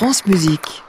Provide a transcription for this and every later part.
France Musique.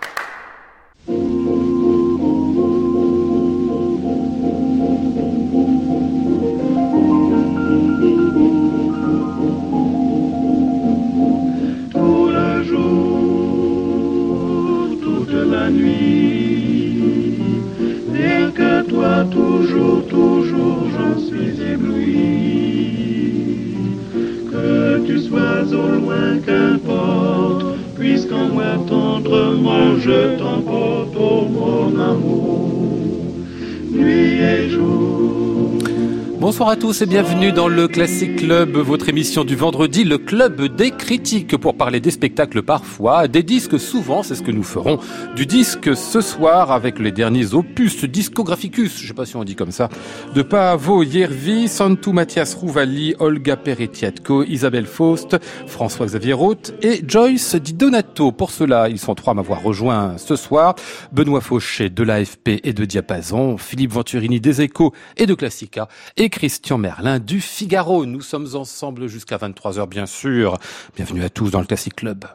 Bonsoir à tous et bienvenue dans le Classic Club, votre émission du vendredi, le club des critiques pour parler des spectacles parfois, des disques souvent, c'est ce que nous ferons, du disque ce soir avec les derniers opus discographicus, je sais pas si on dit comme ça, de Paavo Yervi, Santu Mathias Rouvali, Olga Peretiatko, Isabelle Faust, François-Xavier Roth et Joyce Di Donato. Pour cela, ils sont trois à m'avoir rejoint ce soir, Benoît Fauché de l'AFP et de Diapason, Philippe Venturini des Échos et de Classica, Christian Merlin du Figaro. Nous sommes ensemble jusqu'à 23h bien sûr. Bienvenue à tous dans le Classic Club.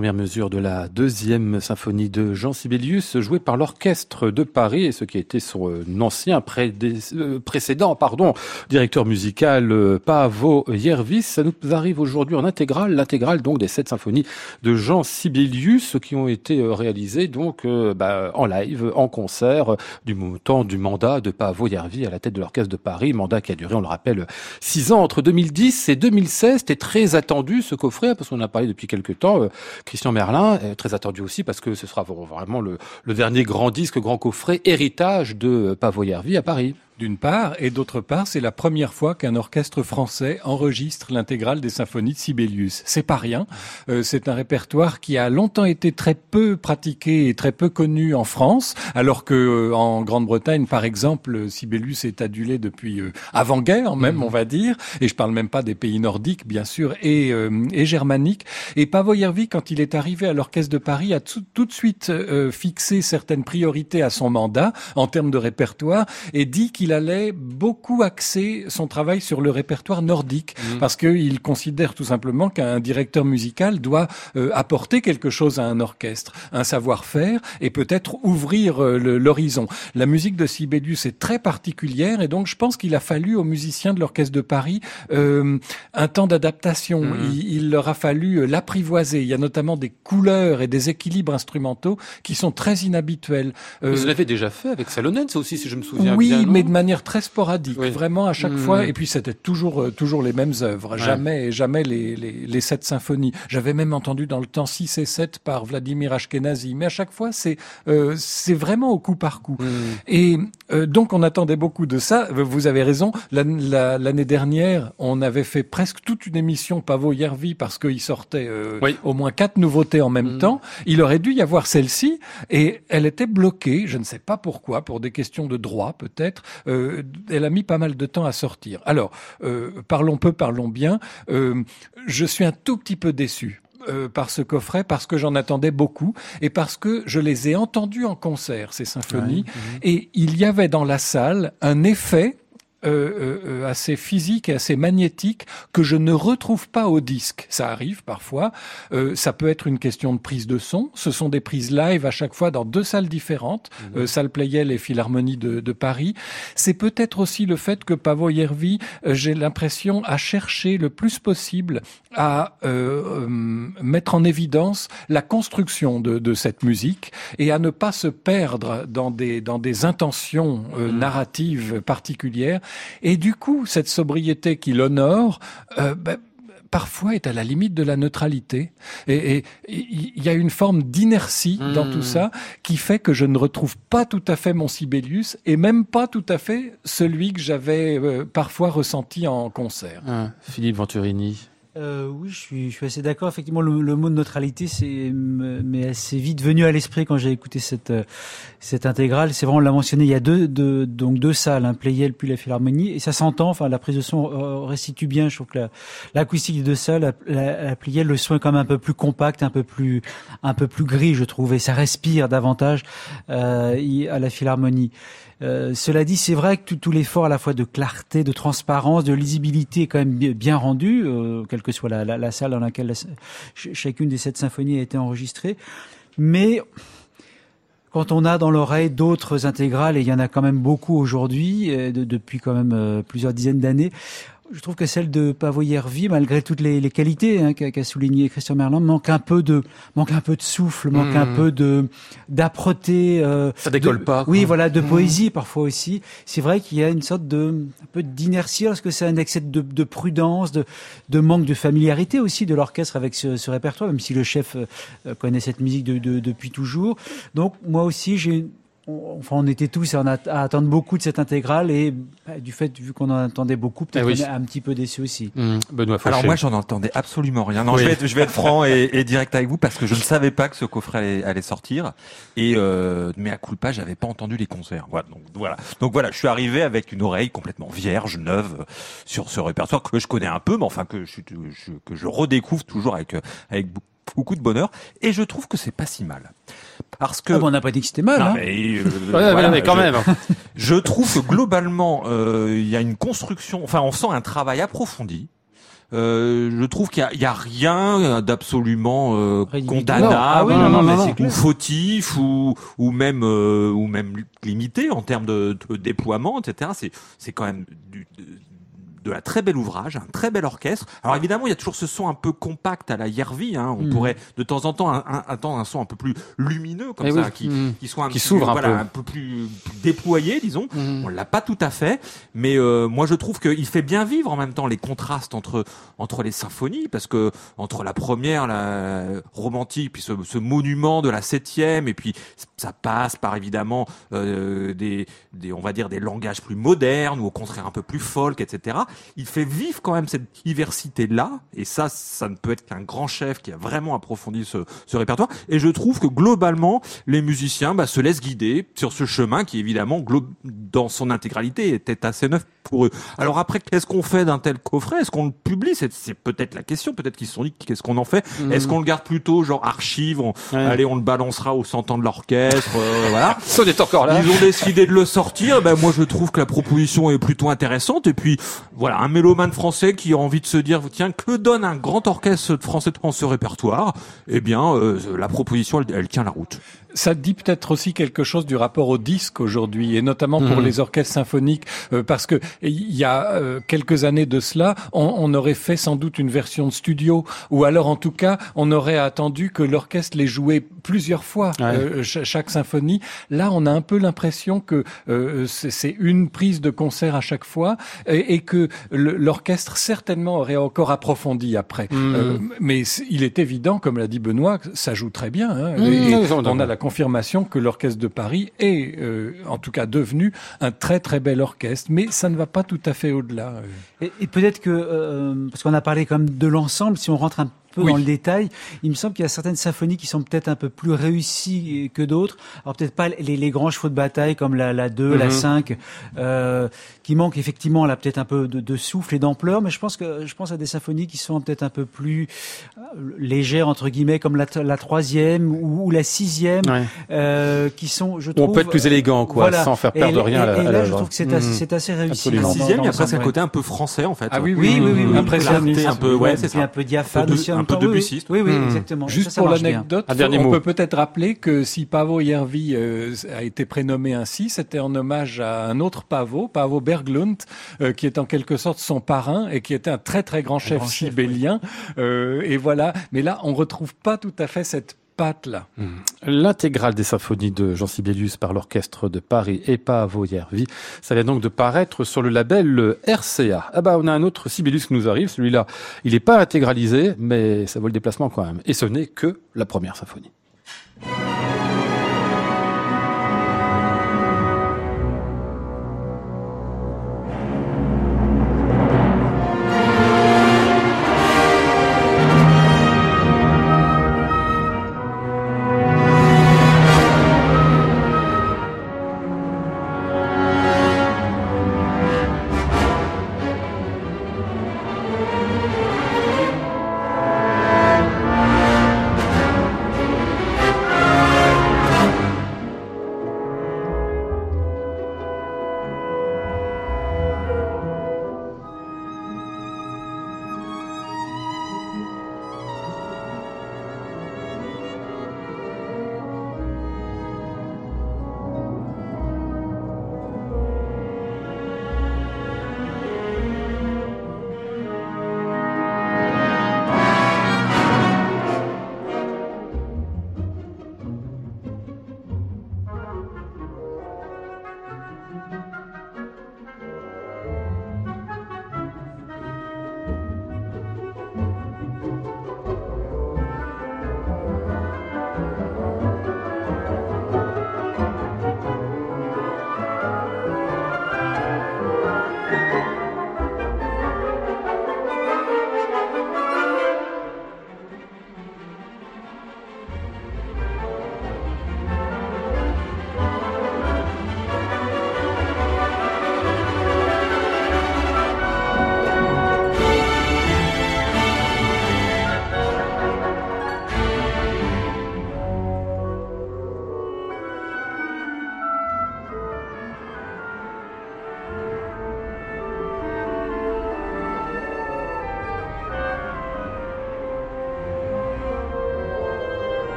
Les premières mesures de la deuxième symphonie de Jean Sibelius, jouée par l'orchestre de Paris, et ce qui été son euh, ancien euh, précédent, pardon, directeur musical euh, Paavo Jervis. Ça nous arrive aujourd'hui en intégrale, l'intégrale donc des sept symphonies de Jean Sibelius qui ont été réalisées donc bah, en live, en concert, du temps du mandat de Paavo Jervis à la tête de l'orchestre de Paris, mandat qui a duré, on le rappelle, six ans entre 2010 et 2016. C'était très attendu ce coffret parce qu'on a parlé depuis quelques temps. Christian Merlin, est très attendu aussi parce que ce sera vraiment le, le dernier grand disque, grand coffret, héritage de Pavoyervi à Paris d'une part, et d'autre part, c'est la première fois qu'un orchestre français enregistre l'intégrale des symphonies de Sibelius. C'est pas rien. Euh, c'est un répertoire qui a longtemps été très peu pratiqué et très peu connu en France, alors que euh, en Grande-Bretagne, par exemple, Sibelius est adulé depuis euh, avant-guerre, même, mhm. on va dire. Et je parle même pas des pays nordiques, bien sûr, et, et germaniques. Et Pavoyervi, quand il est arrivé à l'orchestre de Paris, a tout, tout de suite fixé certaines priorités à son mandat en termes de répertoire et dit qu'il il allait beaucoup axer son travail sur le répertoire nordique, mmh. parce qu'il considère tout simplement qu'un directeur musical doit euh, apporter quelque chose à un orchestre, un savoir-faire, et peut-être ouvrir euh, l'horizon. La musique de Sibelius est très particulière, et donc je pense qu'il a fallu aux musiciens de l'orchestre de Paris euh, un temps d'adaptation. Mmh. Il, leur a fallu l'apprivoiser. Il y a notamment des couleurs et des équilibres instrumentaux qui sont très inhabituels. Vous l'avez déjà fait avec Salonens aussi, si je me souviens oui, bien. Oui, mais de manière très sporadique, vraiment à chaque fois. Mmh. Et puis c'était toujours euh, toujours les mêmes œuvres, jamais jamais les, les, les sept symphonies. J'avais même entendu dans le temps 6 et 7 par Vladimir Ashkenazi, mais à chaque fois c'est euh, c'est vraiment au coup par coup. Mmh. Et euh, donc on attendait beaucoup de ça. Vous avez raison. L'année dernière, on avait fait presque toute une émission Pavo Yervi parce qu'il sortait au moins quatre nouveautés en même mmh. temps. Il aurait dû y avoir celle-ci et elle était bloquée. Je ne sais pas pourquoi, pour des questions de droit peut-être. Euh, elle a mis pas mal de temps à sortir. Alors, euh, parlons peu, parlons bien. Euh, je suis un tout petit peu déçu. par ce coffret parce que j'en attendais beaucoup et parce que je les ai entendus en concert, ces symphonies, et il y avait dans la salle un effet euh, euh, euh, assez physique et assez magnétique que je ne retrouve pas au disque. Ça arrive parfois. Euh, ça peut être une question de prise de son. Ce sont des prises live à chaque fois dans deux salles différentes, mmh. salle Playel et Philharmonie de, de Paris. C'est peut-être aussi le fait que Pavo Yervi, j'ai l'impression, a cherché le plus possible à mettre en évidence la construction de, de, cette musique et à ne pas se perdre dans des, dans des intentions mmh. narratives particulières et du coup, cette sobriété qui l'honore, euh, ben, parfois est à la limite de la neutralité. Et il y a une forme d'inertie dans tout hmm. ça qui fait que je ne retrouve pas tout à fait mon Sibelius et même pas tout à fait celui que j'avais euh, parfois ressenti en concert. Ah, Philippe Venturini euh, oui, je suis, je suis assez d'accord. Effectivement, le, le, mot de neutralité, c'est mais assez vite venu à l'esprit quand j'ai écouté cette cette intégrale. C'est vraiment, on l'a mentionné, il y a deux, deux donc deux salles, un Playel puis la Philharmonie, et ça s'entend. Enfin, la prise de son euh, restitue bien. Je trouve que l'acoustique des deux salles, la, la, Playel, le son est quand même un peu plus compact, un peu plus un peu plus gris, je trouve, et ça respire davantage euh, à la Philharmonie. Euh, cela dit, c'est vrai que tout, l'effort à la fois de clarté, de transparence, de lisibilité est quand même bien rendu, euh, quelle que soit la, salle dans laquelle chacune des sept symphonies a été enregistrée. Mais quand on a dans l'oreille d'autres intégrales, et il y en a quand même beaucoup aujourd'hui, euh, depuis quand même plusieurs dizaines d'années, je trouve que celle de Pavoyervi, malgré toutes les, les qualités hein, qu'a souligné Christian Merlin, manque un peu de manque un peu de souffle, manque un hmm. peu de d'âpreté. Euh, Ça décolle pas. Oui, voilà, de hmm. poésie parfois aussi. C'est vrai qu'il y a une sorte de un peu d'inertie parce que c'est un excès de, de, prudence, de, de manque de familiarité aussi de l'orchestre avec ce, ce, répertoire, même si le chef euh, connaît cette musique de, depuis toujours. Donc moi aussi j'ai enfin, on était tous à, attendre beaucoup de cette intégrale et bah, du fait, vu qu'on en attendait beaucoup, peut-être eh qu'on est un petit peu déçu aussi. Mmh. Benoît Alors moi, j'en entendais absolument rien. Non, je, vais être, je vais être franc et, direct avec vous parce que je ne savais pas que ce coffret allait, sortir et euh, mais à culpa, j'avais pas entendu les concerts. Voilà, donc voilà. Donc voilà, je suis arrivé avec une oreille complètement vierge, neuve sur ce répertoire que je connais un peu, mais enfin que je, que je redécouvre toujours avec avec beaucoup de bonheur et je trouve que c'est pas si mal. Parce que ah on n'a pas dit que c'était mal. hein. mais, euh, mais quand même. Je trouve que globalement, euh, il y a une construction. Enfin, on sent un travail approfondi. euh, je trouve qu'il y, a rien d'absolument euh, condamnable ah ou fautif ou ou même ou même limité en termes de, de déploiement, etc. C'est c'est quand même du, de la très bel ouvrage, un très bel orchestre. Alors évidemment, il y a toujours ce son un peu compact à la Yervi. Hein. On mm. pourrait de temps en temps attendre un, son un peu plus lumineux comme eh ça, qui, mm. qui, soit un, qui s'ouvre un, voilà, un peu plus, déployé, disons. Mm. On l'a pas tout à fait, mais euh, moi je trouve qu'il fait bien vivre en même temps les contrastes entre entre les symphonies, parce que entre la première, la romantique, puis ce, ce monument de la septième, et puis ça passe par évidemment euh, des, des, on va dire des langages plus modernes ou au contraire un peu plus folk, etc il fait vivre quand même cette diversité-là, et ça, ça ne peut être qu'un grand chef qui a vraiment approfondi ce, ce répertoire. Et je trouve que globalement, les musiciens bah, se laissent guider sur ce chemin qui, évidemment, dans son intégralité, était assez neuf pour eux. Alors après, qu'est-ce qu'on fait d'un tel coffret? Est-ce qu'on le publie? C'est peut-être la question. Peut-être qu'ils se sont dit qu'est-ce qu'on en fait? Mmh. Est-ce qu'on le garde plutôt genre archive Allez, on le balancera au 100 ans de l'orchestre. Euh, voilà. Ça est encore là. Ils ont décidé de le sortir. Ben moi, je trouve que la proposition est plutôt intéressante. Et puis voilà, un mélomane français qui a envie de se dire tiens, que donne un grand orchestre français dans ce répertoire? Eh bien, euh, la proposition, elle tient la route. Ça dit peut-être aussi quelque chose du rapport au disque aujourd'hui, et notamment pour mhm. les orchestres symphoniques, euh, parce que il y a euh, quelques années de cela, on, on, aurait fait sans doute une version de studio, ou alors en tout cas, on aurait attendu que l'orchestre les jouait plusieurs fois euh, chaque symphonie. Là, on a un peu l'impression que c'est une prise de concert à chaque fois, et, et que l'orchestre certainement aurait encore approfondi après. Mhm. mais il est évident, comme l'a dit Benoît, ça joue très bien. Hein, mhm. on a la confirmation que l'orchestre de Paris est, euh, en tout cas, devenu un très très bel orchestre, mais ça ne va pas tout à fait au-delà. Et, et peut-être que, euh, parce qu'on a parlé quand même de l'ensemble, si on rentre un peu dans le détail. Il me semble qu'il y a certaines symphonies qui sont peut-être un peu plus réussies que d'autres. Alors peut-être pas les, les, grands chevaux de bataille comme la, la 2, la 5, mhm. euh, qui manquent effectivement là peut-être un peu de, de souffle et d'ampleur, mais je pense que je pense à des symphonies qui sont peut-être un peu plus euh, légères entre guillemets, comme la, la troisième ou, ou la sixième, euh, qui sont, je trouve, on peut être plus élégant, quoi, sans faire perdre rien. Et, là, je trouve que c'est assez, mhm. assez, réussi. La sixième, il y a presque un côté un peu français en fait. Ah oui, oui, oui, oui, oui, oui un peu, ouais, c'est ça, un peu diaphane aussi un peu Debussy. Oui, oui, hmm. exactement. Juste pour l'anecdote, on peut peut-être rappeler que si Pavo Järvi euh, a été prénommé ainsi, c'était en hommage à un autre Pavo, Pavo Berglund, euh, qui est en quelque sorte son parrain et qui était un très très grand chef sibélien. Euh, et voilà. Mais là, on retrouve pas tout à fait cette Hmm. L'intégrale des symphonies de Jean Sibelius par l'Orchestre de Paris et Paavo Järvi, ça vient donc de paraître sur le label RCA. Ah bah on a un autre Sibelius qui nous arrive, celui-là, il n'est pas intégralisé, mais ça vaut le déplacement quand même. Et ce n'est que la première symphonie.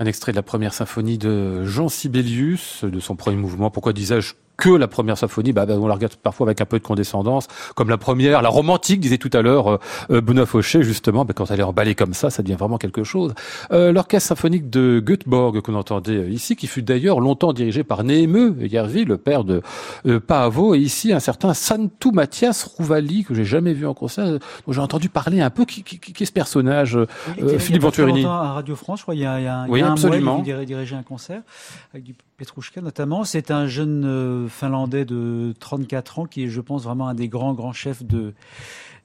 Un extrait de la première symphonie de Jean Sibelius, de son premier mouvement. Pourquoi disais-je que la première symphonie, bah, bah, on la regarde parfois avec un peu de condescendance, comme la première, la romantique, disait tout à l'heure euh, euh Benoît Fauché, justement, bah, quand elle est emballée comme ça, ça devient vraiment quelque chose. Euh, L'orchestre symphonique de Göteborg qu'on entendait euh, ici, qui fut d'ailleurs longtemps dirigé par Néhémeux Yervi, le père de euh, Paavo, et ici un certain Santu Mathias Rouvali, que j'ai jamais vu en concert, dont j'ai entendu parler un peu. Qui, qui, qui est ce personnage oui, Philippe Venturini À Radio France, je crois, il y a, il y a, oui, il y a un mois, il dirigeait un concert avec du Petrouchka notamment. C'est un jeune finlandais de 34 ans qui est, je pense, vraiment un des grands, grands chefs de,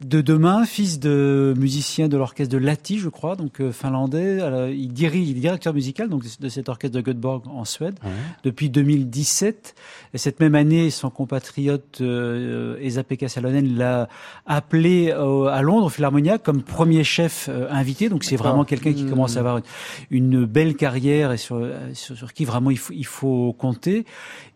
de demain, fils de musicien de l'orchestre de Lati, je crois, donc euh, finlandais. Alors, il dirige, il est directeur musical donc de cet orchestre de Göteborg en Suède ouais. depuis 2017. Et cette même année, son compatriote euh, Esa-Pekka Salonen l'a appelé euh, à Londres au Philharmonia comme premier chef euh, invité. Donc c'est vraiment quelqu'un qui commence à avoir une, une belle carrière et sur, sur, sur, qui vraiment il faut, il faut compter.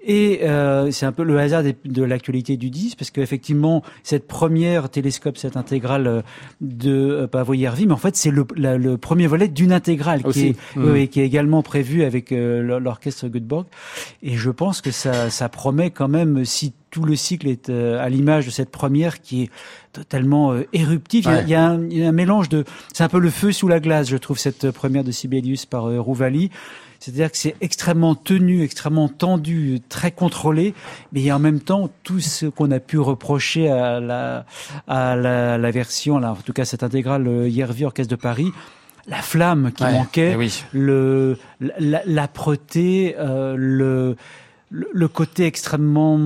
Et euh, c'est un peu le hasard de, de l'actualité du 10, parce qu'effectivement, cette première télescope, cette intégrale euh, de euh, Pavo Yervi, mais en fait, c'est le, la, le, premier volet d'une intégrale qui est, mmh. qui est également prévu avec euh, l'orchestre Göteborg. Et je pense que ça, ça promet quand même, si tout le cycle est euh, à l'image de cette première qui est totalement euh, éruptive. Ouais. Il, y a, il, y a un, il, y a un, mélange de... C'est un peu le feu sous la glace, je trouve, cette première de Sibelius par euh, Rouvali. C'est-à-dire que c'est extrêmement tenu, extrêmement tendu, très contrôlé, mais en même temps tout ce qu'on a pu reprocher à la, à la, la version, là, en tout cas cette intégrale Yervi Orchestre de Paris, la flamme qui ouais, manquait, oui. le l'âpreté, euh, le le côté extrêmement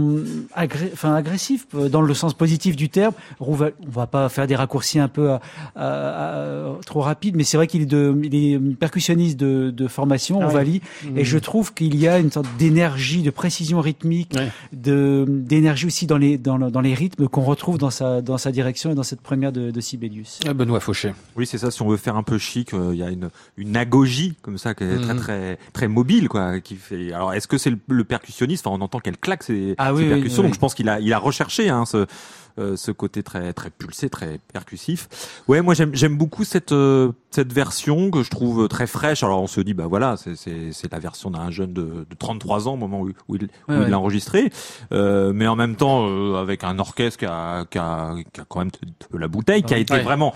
agré enfin, agressif, dans le sens positif du terme. On va, on va pas faire des raccourcis un peu à, à, à, trop rapides, mais c'est vrai qu'il est, de, il est percussionniste de, de formation, ah oui. et mmh. je trouve qu'il y a une sorte d'énergie, de précision rythmique, ouais. de d'énergie aussi dans les, dans, dans les rythmes qu'on retrouve dans sa, dans sa direction et dans cette première de, de Sibelius. Ah, Benoît Fauché. Oui, c'est ça. Si on veut faire un peu chic, euh, il y a une, une agogie comme ça qui est mmh. très, très, très mobile, quoi, qui fait. Alors, est-ce que c'est le, le percussionniste Enfin, on entend qu'elle claque ses, ah, ses oui, percussions. Oui, oui. donc, je pense qu'il a, il a recherché hein, ce, euh, ce côté très, très pulsé, très percussif. Ouais, moi j'aime, j'aime beaucoup cette, euh, cette version que je trouve très fraîche. Alors, on se dit, bah voilà, c'est, la version d'un jeune de, de 33 ans au moment où, où il, l'a enregistré, euh, mais en même temps euh, avec un orchestre qui a, qui a, qui a quand même de la bouteille, qui a été vraiment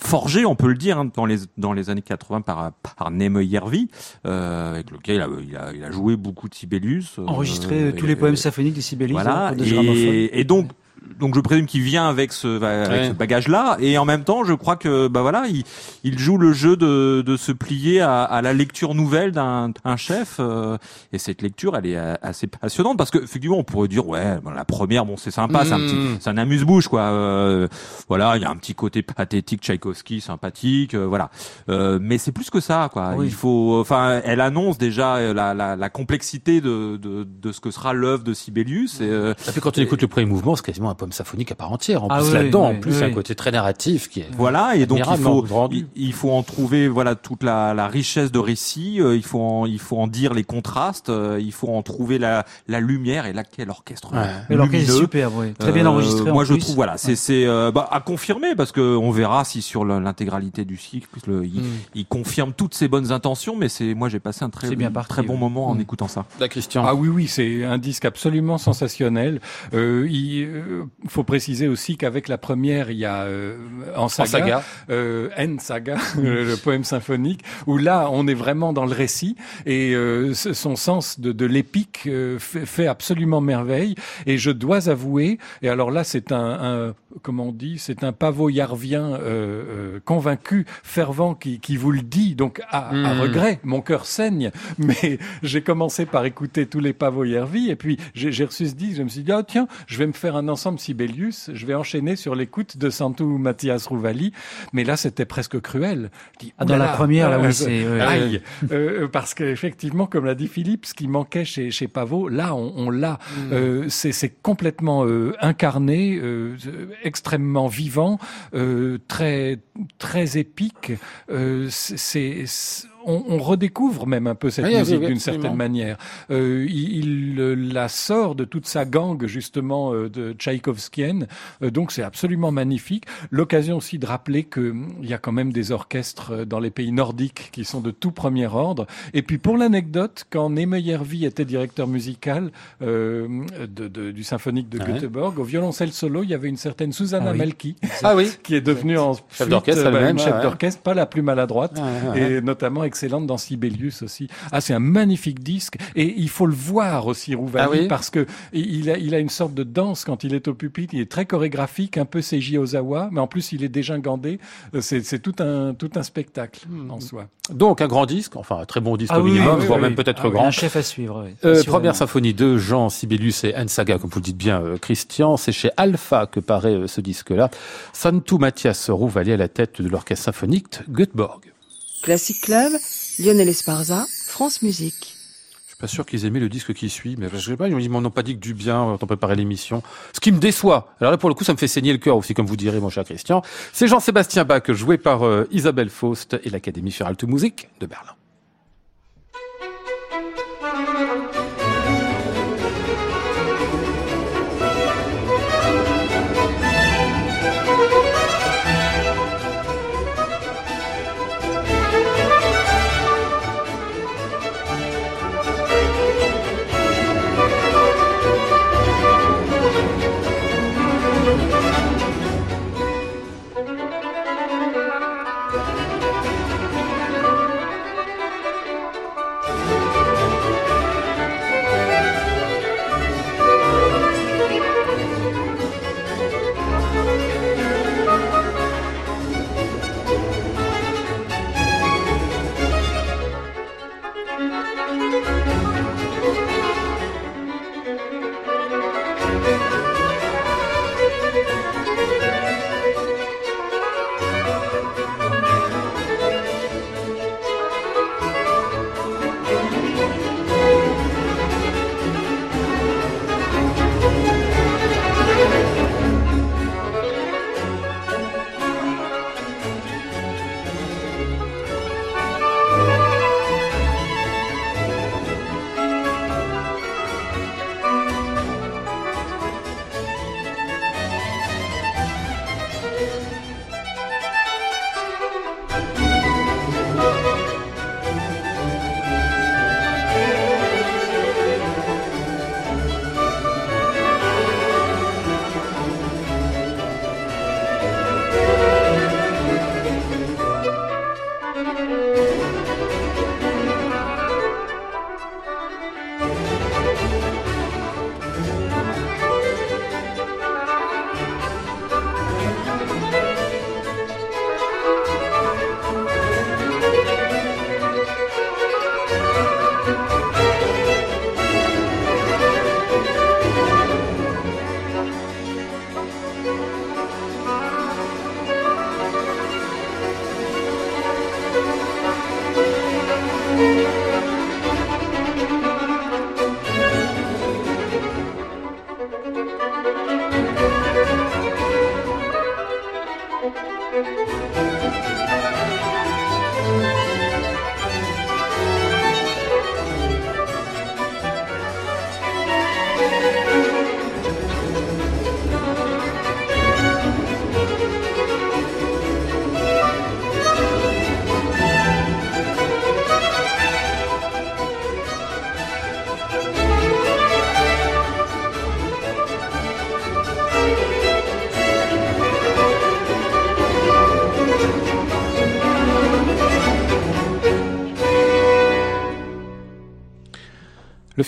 forgé, on peut le dire, hein, dans les dans les années 80 par par Neme Yervi, euh, avec lequel il a, il a, il a joué beaucoup de Sibelius, enregistré euh, tous les poèmes symphoniques de Sibelius. Voilà, et, et donc donc je présume qu'il vient avec ce, avec ouais. ce bagage-là, et en même temps, je crois que bah voilà, il, il joue le jeu de, de se plier à, à la lecture nouvelle d'un chef, euh, et cette lecture, elle est assez passionnante parce que effectivement, on pourrait dire ouais, bon, la première, bon c'est sympa, mmh. c'est un petit, c'est un amuse-bouche quoi. Euh, voilà, il y a un petit côté pathétique, Tchaïkovski, sympathique, euh, voilà. mais c'est plus que ça quoi. Oui. Il faut, enfin, elle annonce déjà la, la, la complexité de, de, de, ce que sera l'œuvre de Sibelius. Et, et puis quand on écoute le premier mouvement, c'est quasiment un poème symphonique à part entière. En ah plus oui, là-dedans, oui, en plus, oui. un côté très narratif qui est voilà. Et donc il faut il, il, faut en trouver voilà toute la, la richesse de récit. Euh, il faut en, il faut en dire les contrastes. Euh, il faut en trouver la, la lumière et là quel orchestre. Ouais. L'orchestre est super, oui. très bien enregistré. Euh, moi, je trouve voilà, c'est c'est euh, bah, à confirmer parce que on verra si sur l'intégralité du cycle, le, il, mm. il, confirme toutes ses bonnes intentions. Mais c'est moi j'ai passé un très bien parti, très bon moment mm. en écoutant ça. Là, Christian. Ah oui oui, c'est un disque absolument sensationnel. il faut préciser aussi qu'avec la première, il y a euh, en saga. Euh, N saga, le poème symphonique, où là, on est vraiment dans le récit et euh, son sens de, de l'épique euh, fait, absolument merveille. Et je dois avouer, et alors là, c'est un, un, comment on dit, c'est un euh, convaincu, fervent, qui, qui, vous le dit, donc à, mmh. à regret. Mon cœur saigne, mais j'ai commencé par écouter tous les pavoyarvis et puis j'ai reçu ce disque, je me suis dit, ah oh, tiens, je vais me faire un ensemble Sibelius, je vais enchaîner sur l'écoute de Santu Mathias Rouvali, mais là c'était presque cruel. Dis, ah, dans la première, là, oui, c'est aïe, euh, parce qu'effectivement, comme l'a dit Philippe, ce qui manquait chez, chez Pavot, là on, on l'a, euh, c'est complètement euh, incarné, euh, extrêmement vivant, euh, très très épique. c'est on, redécouvre même un peu cette musique d'une certaine manière. Euh, il, la sort de toute sa gangue justement de tchaïkovskienne, donc c'est absolument magnifique. L'occasion aussi de rappeler qu'il y a quand même des orchestres dans les pays nordiques qui sont de tout premier ordre. Et puis pour l'anecdote, quand Nemeyervi était directeur musical de, de, du symphonique de Göteborg, au violoncelle solo, il y avait une certaine Susanna ah Melki, ah oui. qui est devenue en chef d'orchestre, bah, chef d'orchestre, pas la plus maladroite, et notamment excellente dans Sibelius aussi. Ah, c'est un magnifique disque, et il faut le voir aussi, Rouvali, ah parce que il a, il a une sorte de danse quand il est au pupitre. Il est très chorégraphique, un peu Seiji Ozawa, mais en plus il est dégingandé. C'est tout un tout un spectacle hmm. en soi. Donc un grand disque, enfin un très bon disque au minimum, voire même peut-être grand. Un chef à suivre. Euh, première symphonie de Jean Sibelius et Anne Saga, comme vous le dites bien, euh, Christian. C'est chez Alpha que paraît euh, ce disque-là. Santu Mathias Rouvalier à la tête de l'orchestre symphonique Göteborg. Classic Club, Lionel Esparza, France Musique. Je suis pas sûr qu'ils aimaient le disque qui suit, mais je sais pas, ils m'ont pas dit que du bien quand on préparait l'émission. Ce qui me déçoit. Alors là, pour le coup, ça me fait saigner le cœur aussi, comme vous direz, mon cher Christian. C'est Jean-Sébastien Bach, joué par Isabelle Faust et l'Académie Ferralte Musique de Berlin.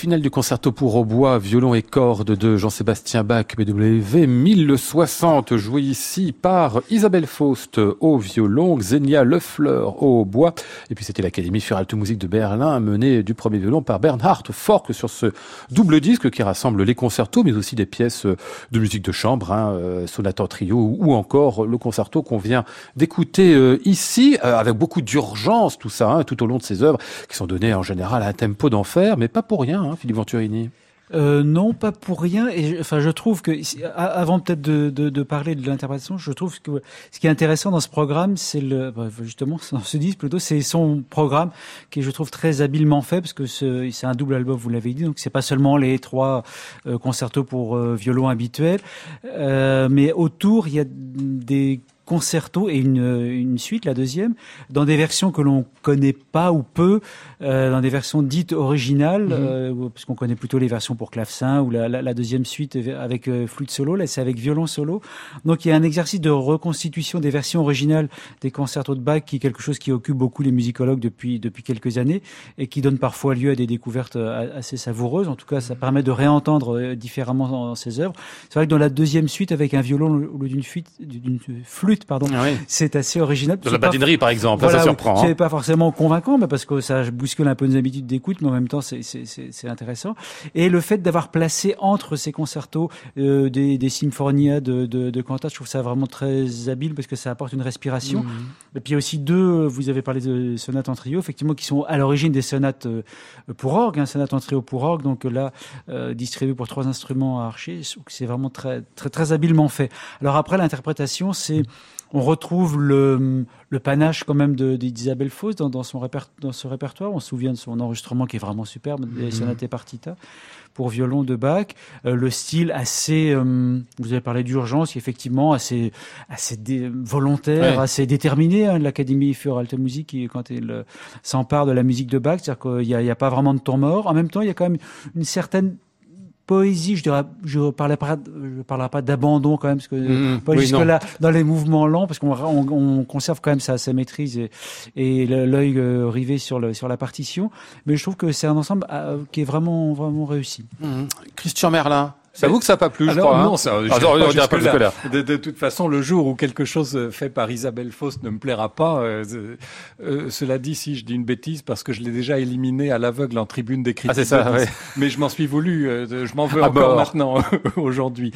Le final du concerto pour hautbois, violon et cordes de Jean-Sébastien Bach, BWV 1060, joué ici par Isabelle Faust au violon, Xenia Lefleur au bois, et puis c'était l'Académie Feralte Musique de Berlin, menée du premier violon par Bernhard Fork sur ce double disque qui rassemble les concertos, mais aussi des pièces de musique de chambre, hein, euh, sonata trio, ou encore le concerto qu'on vient d'écouter euh, ici, euh, avec beaucoup d'urgence, tout ça, hein, tout au long de ces œuvres, qui sont données en général à un tempo d'enfer, mais pas pour rien. Hein, Philippe Venturini Euh, non, pas pour rien. Enfin, je trouve que avant peut-être de, parler de l'interprétation, je trouve que ce qui est intéressant dans ce programme, c'est le bah, justement, plutôt, c'est son programme qui je trouve très habilement fait parce que c'est un double album, vous l'avez dit, donc c'est pas seulement les trois euh, concertos pour euh, violon habituels, mais autour il y a des concerto et une, une suite, la deuxième, dans des versions que l'on connaît pas ou peu, euh, dans des versions dites originales, mhm. euh, parce qu'on connaît plutôt les versions pour clavecin ou la, la, la deuxième suite avec euh, flûte solo, là c'est avec violon solo. Donc il y a un exercice de reconstitution des versions originales des concertos de Bach qui est quelque chose qui occupe beaucoup les musicologues depuis depuis quelques années et qui donne parfois lieu à des découvertes euh, assez savoureuses. En tout cas, ça permet de réentendre différemment ses œuvres. C'est vrai que dans la deuxième suite avec un violon ou d'une flûte pardon. Ah c'est assez original. De la badinerie, par exemple, ça surprend. C'est hein. pas forcément convaincant, mais parce que ça bouscule un peu nos habitudes d'écoute, mais en même temps, c'est intéressant. Et le fait d'avoir placé entre ces concertos euh, des, des symphonias de, de, de cantates, je trouve ça vraiment très habile parce que ça apporte une respiration. Mmh. Et puis il y a aussi deux, vous avez parlé de sonates en trio, effectivement, qui sont à l'origine des sonates euh, pour orgue, hein, sonates en trio pour orgue, donc là, euh, distribué pour trois instruments à archer. C'est vraiment très, très, très habilement fait. Alors après, l'interprétation, c'est on retrouve le, le panache quand même d'Isabelle Fausse dans, dans, son dans ce répertoire. On se souvient de son enregistrement qui est vraiment superbe, des mhm. sonates partita pour violon de Bach. Euh, le style assez, euh, vous avez parlé d'urgence, effectivement assez, assez volontaire, assez déterminé. Hein, L'Académie für Alte Musik quand elle s'empare de la musique de Bach, c'est-à-dire qu'il n'y a, a, pas vraiment de temps mort. En même temps, il y a quand même une certaine poésie, je dirais, je parlerai pas, je parlerai pas d'abandon quand même, parce que mmh, pas jusque là dans les mouvements lents, parce qu'on on, conserve quand même sa, sa maîtrise et, et l'œil euh, rivé sur le sur la partition. Mais je trouve que c'est un ensemble euh, qui est vraiment vraiment réussi. Mmh. Christian Merlin, vous que ça n'a pas plu, je crois. Non, hein ça, ah, pas, pas de, de, toute façon, le jour où quelque chose euh, fait par Isabelle Faust ne me plaira pas, euh, euh, cela dit, si je dis une bêtise, parce que je l'ai déjà éliminé à l'aveugle en tribune des critiques. Ah, c'est ça, ouais. Mais je m'en suis voulu, euh, je m'en veux encore maintenant, aujourd'hui.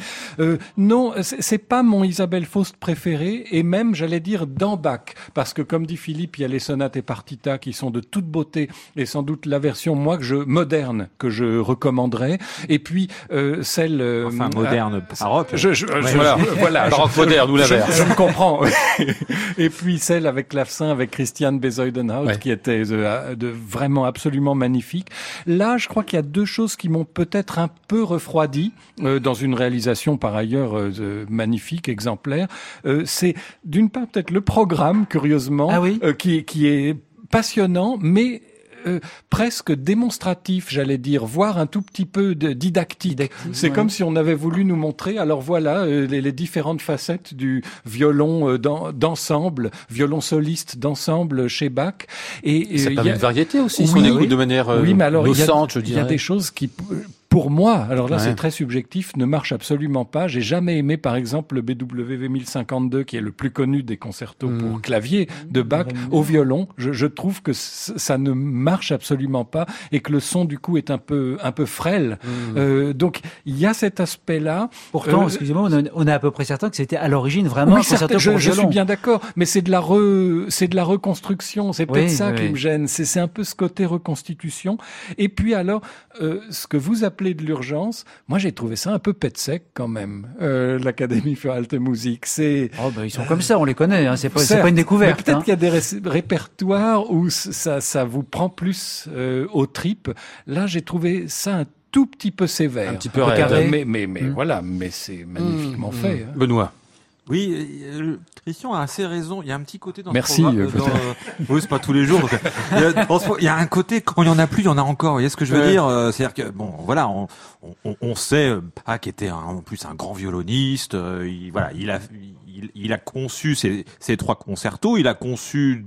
Non, c'est pas mon Isabelle Faust préféré, et même, j'allais dire, dans Bach, parce que comme dit Philippe, il y a les sonates et partitas qui sont de toute beauté, et sans doute la version, moi, que je, moderne, que je recommanderais, et puis celle euh, enfin moderne baroque. Je, je, voilà, voilà, baroque moderne ou l'inverse. Je, me comprends. et puis celle avec clavecin avec Christian Bezuidenhout qui était de, de, vraiment absolument magnifique. Là, je crois qu'il y a deux choses qui m'ont peut-être un peu refroidi euh, dans une réalisation par ailleurs euh, magnifique, exemplaire. Euh, c'est d'une part peut-être le programme, curieusement, ah oui qui, qui est passionnant, mais euh, presque démonstratif, j'allais dire, voire un tout petit peu de didactique. C'est comme si on avait voulu nous montrer, alors voilà, euh, les, les, différentes facettes du violon euh, d'ensemble, violon soliste d'ensemble chez Bach. Et, ça permet une variété aussi, si on écoute de manière oui, mais alors, doucante, je dirais. Il y a des choses qui pour moi, alors là c'est très subjectif, ne marche absolument pas. J'ai jamais aimé par exemple le BWV 1052 qui est le plus connu des concertos hmm. pour clavier de Bach au violon. Je, je, trouve que ça ne marche absolument pas et que le son du coup est un peu un peu frêle. Hmm. Euh, donc il y a cet aspect-là. Pourtant, euh, excusez-moi, on, on, est à peu près certain que c'était à l'origine vraiment un concerto je, pour je suis bien d'accord, mais c'est de la re, c'est de la reconstruction. C'est peut-être ça qui me gêne. C'est un peu ce côté reconstitution. Et puis alors, euh, ce que vous appelez de l'urgence, moi j'ai trouvé ça un peu pet sec quand même. Euh, L'Académie für Alte Musik, c'est. Oh bah, ils sont comme ça, on les connaît. Hein, c'est pas, pas une découverte. Peut-être hein. qu'il y a des répertoires où ça, ça vous prend plus euh, aux tripes. Là, j'ai trouvé ça un tout petit peu sévère. Un petit peu raide. Mais, mais, mais, hmm. voilà, mais c'est magnifiquement hmm. fait. Hein. Benoît. Oui, euh, Christian a assez raison. Il y a un petit côté dans Merci, ce programme. Euh, dans, oui, c'est pas tous les jours. Donc, il, y a, il, y a, un côté quand il y en a plus, il y en a encore. Vous voyez ce que je veux dire euh, C'est-à-dire que bon, voilà, on, on, on sait qui était un, en plus un grand violoniste. il, voilà, il a il, il a conçu ces, ces trois concertos. Il a conçu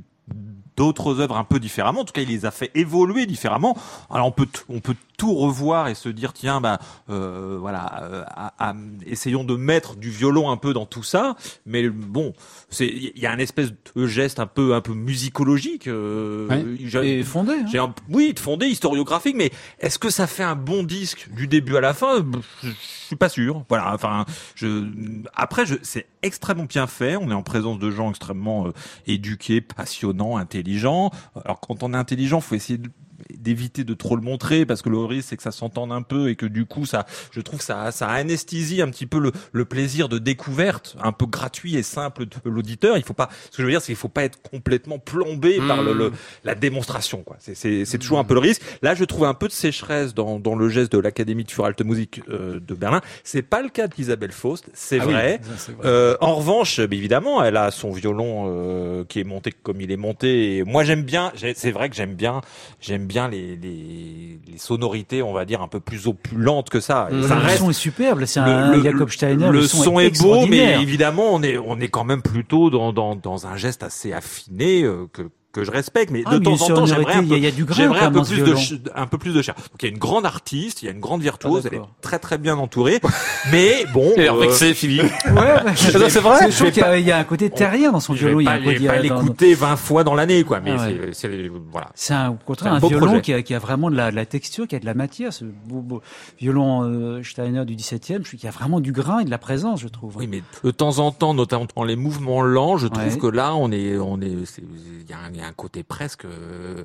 d'autres œuvres un peu différemment. En tout cas, il les a fait évoluer différemment. Alors on peut on peut tout revoir et se dire tiens bah euh, voilà euh, essayons de mettre du violon un peu dans tout ça. Mais bon c'est il y a un espèce de geste un peu un peu musicologique euh, et fondé hein. j'ai oui fondé historiographique mais est-ce que ça fait un bon disque du début à la fin? Je suis pas sûr. Voilà enfin je après je c'est extrêmement bien fait. On est en présence de gens extrêmement euh, éduqués passionnants intelligents. Alors quand on est intelligent faut essayer de d'éviter de trop le montrer parce que le risque c'est que ça s'entende un peu et que du coup ça, je trouve ça, ça anesthésie un petit peu le, le plaisir de découverte un peu gratuit et simple de l'auditeur. Il faut pas, ce que je veux dire, c'est qu'il faut pas être complètement plombé par le, le, la démonstration. Quoi. C'est, c'est, c'est toujours un peu le risque. Là, je trouve un peu de sécheresse dans, dans le geste de l'Académie de Furalte Musique euh, de Berlin. C'est pas le cas d'Isabelle Faust, c'est Ah vrai. oui, ça, c'est vrai. Euh, en revanche, évidemment, elle a son violon euh, qui est monté comme il est monté. Et moi, j'aime bien. C'est vrai que j'aime bien. J'aime bien les, les, les sonorités, on va dire un peu plus opulentes que ça. Et Mhm. ça le reste. son est superbe. C'est le- un le- Jacob Steiner. le son est beau, mais évidemment, on est on est quand même plutôt dans dans, dans un geste assez affiné euh, que que je respecte. Mais Ah, de mais temps en temps, j'aimerais un il y peu, a- il y a du grain j'aimerais un peu plus de violon. un peu plus de chair. Donc il y a une grande artiste, il y a une grande virtuose, Ah, elle est très très bien entourée. mais bon, Et euh, vexé, Philippe. Ouais, bah, je- Non, c'est vrai. Je qu'il y a- il y a un côté terrien dans son violon. Il y a pas, l'écouter 20 fois dans l'année, quoi. Mais Ah c'est, voilà. C'est un, au contraire un violon qui a, vraiment de la, texture, qui a de la matière. Ce beau, violon euh, Steiner du 17e, je trouve qu'il y a vraiment du grain et de la présence, je trouve. Oui, mais de temps en temps, notamment dans les mouvements lents, je trouve que là, on est, on est, il y, a un- il a un côté presque, euh,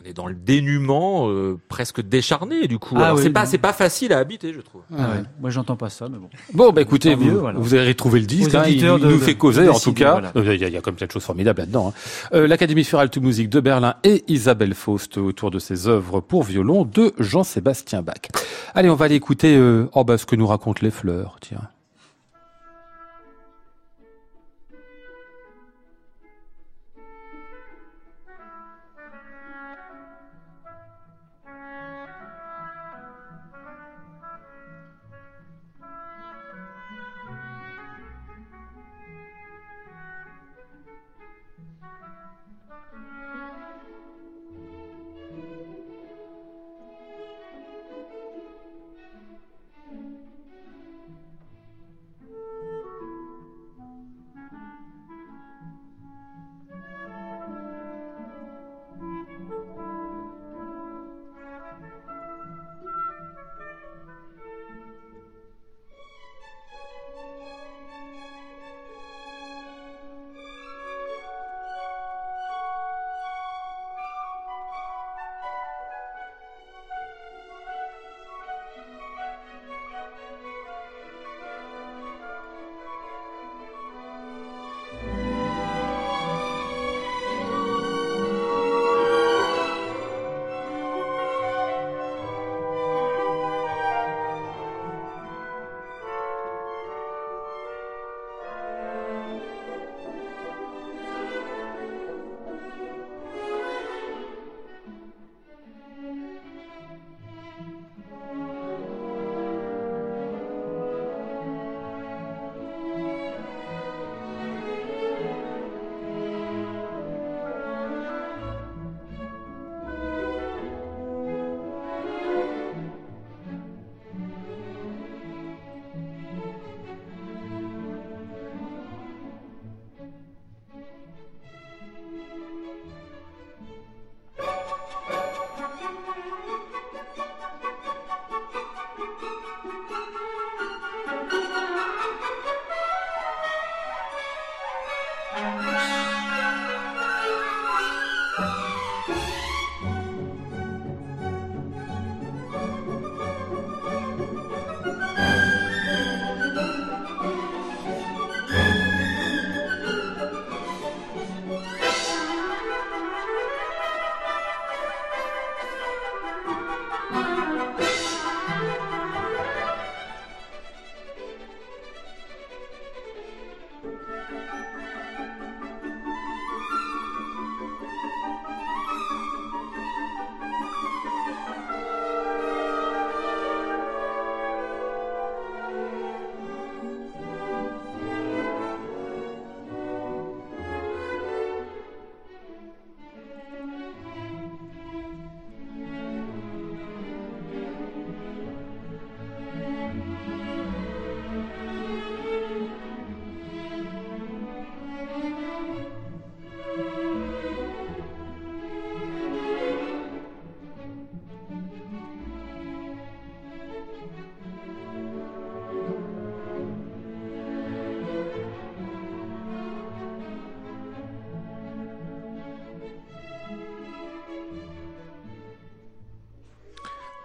on est dans le dénuement, euh, presque décharné, du coup. Ah oui, c'est pas, non. c'est pas facile à habiter, je trouve. Ah ouais. Moi, j'entends pas ça, mais bon. Bon, bah écoutez, vous, mieux, voilà. vous avez retrouvé le disque. Hein, il, de- nous de- fait causer, en tout cas. voilà. Euh, Il y, a- il y a comme plein de choses formidables là-dedans. hein. Euh, L'Académie Furalt Musique de Berlin et Isabelle Faust autour de ses œuvres pour violon de Jean-Sébastien Bach. Allez, on va aller écouter euh, oh, bah, ce que nous racontent les fleurs. Tiens.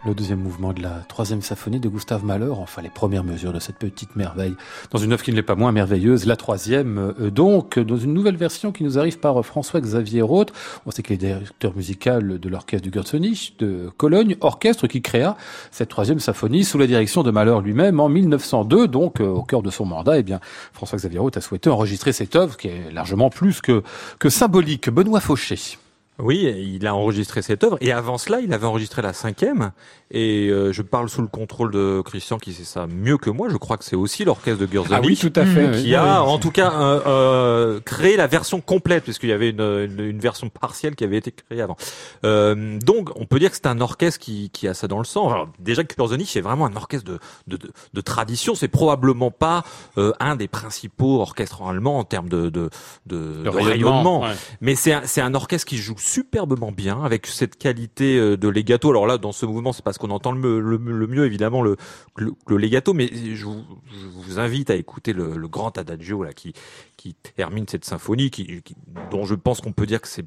Le deuxième mouvement de la troisième symphonie de Gustave Mahler, enfin les premières mesures de cette petite merveille, dans une œuvre qui ne l'est pas moins merveilleuse, la troisième, euh, donc, dans une nouvelle version qui nous arrive par François-Xavier Roth. On sait qu'il est directeur musical de l'orchestre du Götzenich de Cologne, orchestre qui créa cette troisième symphonie sous la direction de Mahler lui-même en 1902, donc euh, au cœur de son mandat, eh bien, François-Xavier Roth a souhaité enregistrer cette œuvre qui est largement plus que, que symbolique. Benoît Fauché. Oui, il a enregistré cette œuvre et avant cela, il avait enregistré la cinquième. Et euh, je parle sous le contrôle de Christian qui sait ça mieux que moi. Je crois que c'est aussi l'orchestre de Gurzoni. Ah oui, tout à fait. Qui a, en tout cas, euh, euh, créé la version complète, puisqu'il y avait une, une, version partielle qui avait été créée avant. Euh, donc, on peut dire que c'est un orchestre qui, qui a ça dans le sang. Alors, déjà, Gurzoni, c'est vraiment un orchestre de, de, de, de tradition. C'est probablement pas euh, un des principaux orchestres allemands en termes de, de, de, rayonnement. Mais c'est un, un orchestre qui joue superbement bien, avec cette qualité euh, de legato. Alors là, dans ce mouvement, c'est parce qu'on entend le, mieux, évidemment, le, le, le, legato, mais je vous, invite à écouter le, grand adagio là, qui, termine cette symphonie, dont je pense qu'on peut dire que c'est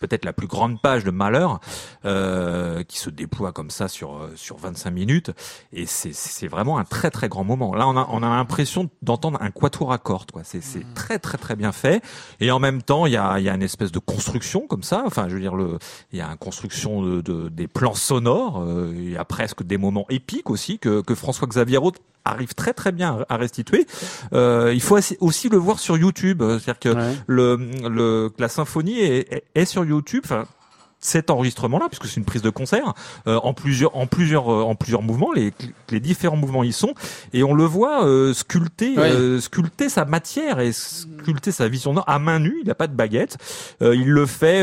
peut-être la plus grande page de Malheur euh, qui se déploie comme ça sur euh, sur 25 minutes et c'est c'est vraiment un très très grand moment. Là on a on a l'impression d'entendre un quatuor à cordes quoi. C'est c'est mmh. très très très bien fait et en même temps il y a il y a une espèce de construction comme ça. Enfin je veux dire le il y a une construction de, de des plans sonores. Euh, il y a presque des moments épiques aussi que que François Xavier Roth arrive très très bien à restituer. Euh, il faut aussi le voir sur YouTube, c'est-à-dire que le, le, la symphonie est, est, sur YouTube. Enfin, cet enregistrement-là, puisque c'est une prise de concert, euh, en plusieurs, en plusieurs, euh, en plusieurs mouvements. Les, les différents mouvements y sont, et on le voit euh, sculpter, euh, sculpter sa matière et sculpter sa vision à main nue. Il n'a pas de baguette. il le fait.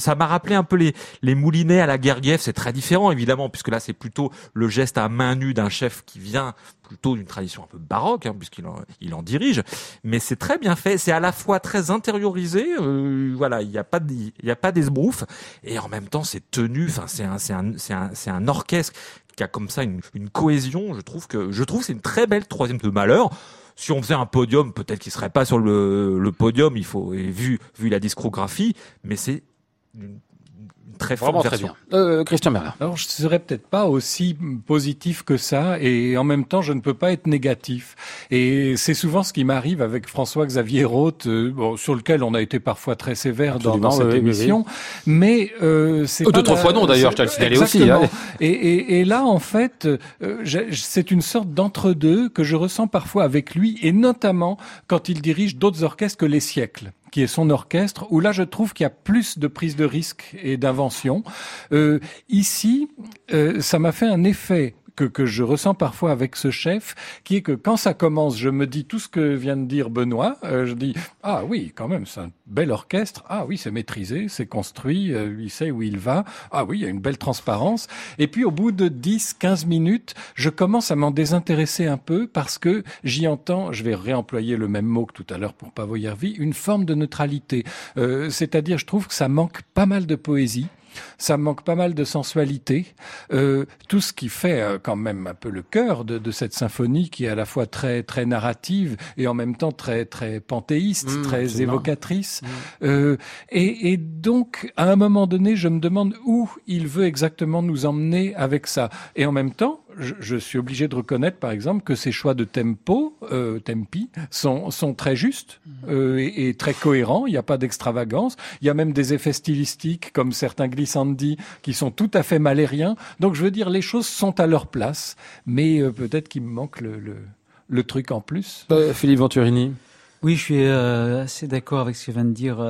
ça m'a rappelé un peu les, les moulinets à la Gergiev. C'est très différent, évidemment, puisque là c'est plutôt le geste à main nue d'un chef qui vient plutôt d'une tradition un peu baroque, hein, puisqu'il en, il en dirige. Mais c'est très bien fait. C'est à la fois très intériorisé. Euh, voilà, il n'y a pas il y a pas d'esbrouf et en même temps c'est tenu. Enfin, c'est un, c'est un, c'est un, un orchestre qui a comme ça une, cohésion. Je trouve que je trouve c'est une très belle troisième de malheur si on faisait un podium, peut-être qu'il serait pas sur le, podium, il faut, vu, vu la discographie, mais c'est une très Vraiment très bien. Euh, Christian Merlin. Alors je serais peut-être pas aussi positif que ça et en même temps je ne peux pas être négatif. Et c'est souvent ce qui m'arrive avec François-Xavier Roth, euh, bon, sur lequel on a été parfois très sévère dans, dans, cette émission. Mais euh, c'est euh, d'autres fois non d'ailleurs, je t'ai signalé aussi. Hein. Et, et, et, là en fait, euh, c'est une sorte d'entre-deux que je ressens parfois avec lui et notamment quand il dirige d'autres orchestres que les siècles qui est son orchestre, où là je trouve qu'il y a plus de prise de risque et d'invention. Euh, ici, euh, ça m'a fait un effet que, je ressens parfois avec ce chef, qui est que quand ça commence, je me dis tout ce que vient de dire Benoît, euh, je dis ah oui quand même c'est un bel orchestre, ah oui c'est maîtrisé, c'est construit, euh, il sait où il va, ah oui il y a une belle transparence, et puis au bout de 10-15 minutes, je commence à m'en désintéresser un peu parce que j'y entends, je vais réemployer le même mot que tout à l'heure pour pas voyer vie, une forme de neutralité, euh, c'est-à-dire je trouve que ça manque pas mal de poésie, ça manque pas mal de sensualité. Euh, tout ce qui fait euh, quand même un peu le cœur de, de, cette symphonie, qui est à la fois très très narrative et en même temps très très panthéiste, mmh, très évocatrice. Mmh. Euh, et, et, donc, à un moment donné, je me demande où il veut exactement nous emmener avec ça. Et en même temps, je, suis obligé de reconnaître, par exemple, que ces choix de tempo, euh, tempi, sont, sont très justes euh, et, et, très cohérents. Il n'y a pas d'extravagance. Il y a même des effets stylistiques, comme certains glissandi, qui sont tout à fait malériens. Donc, je veux dire, les choses sont à leur place, mais euh, peut-être qu'il me manque le, le, le, truc en plus. Euh, Philippe Venturini. Oui, je suis assez d'accord avec ce que vient de dire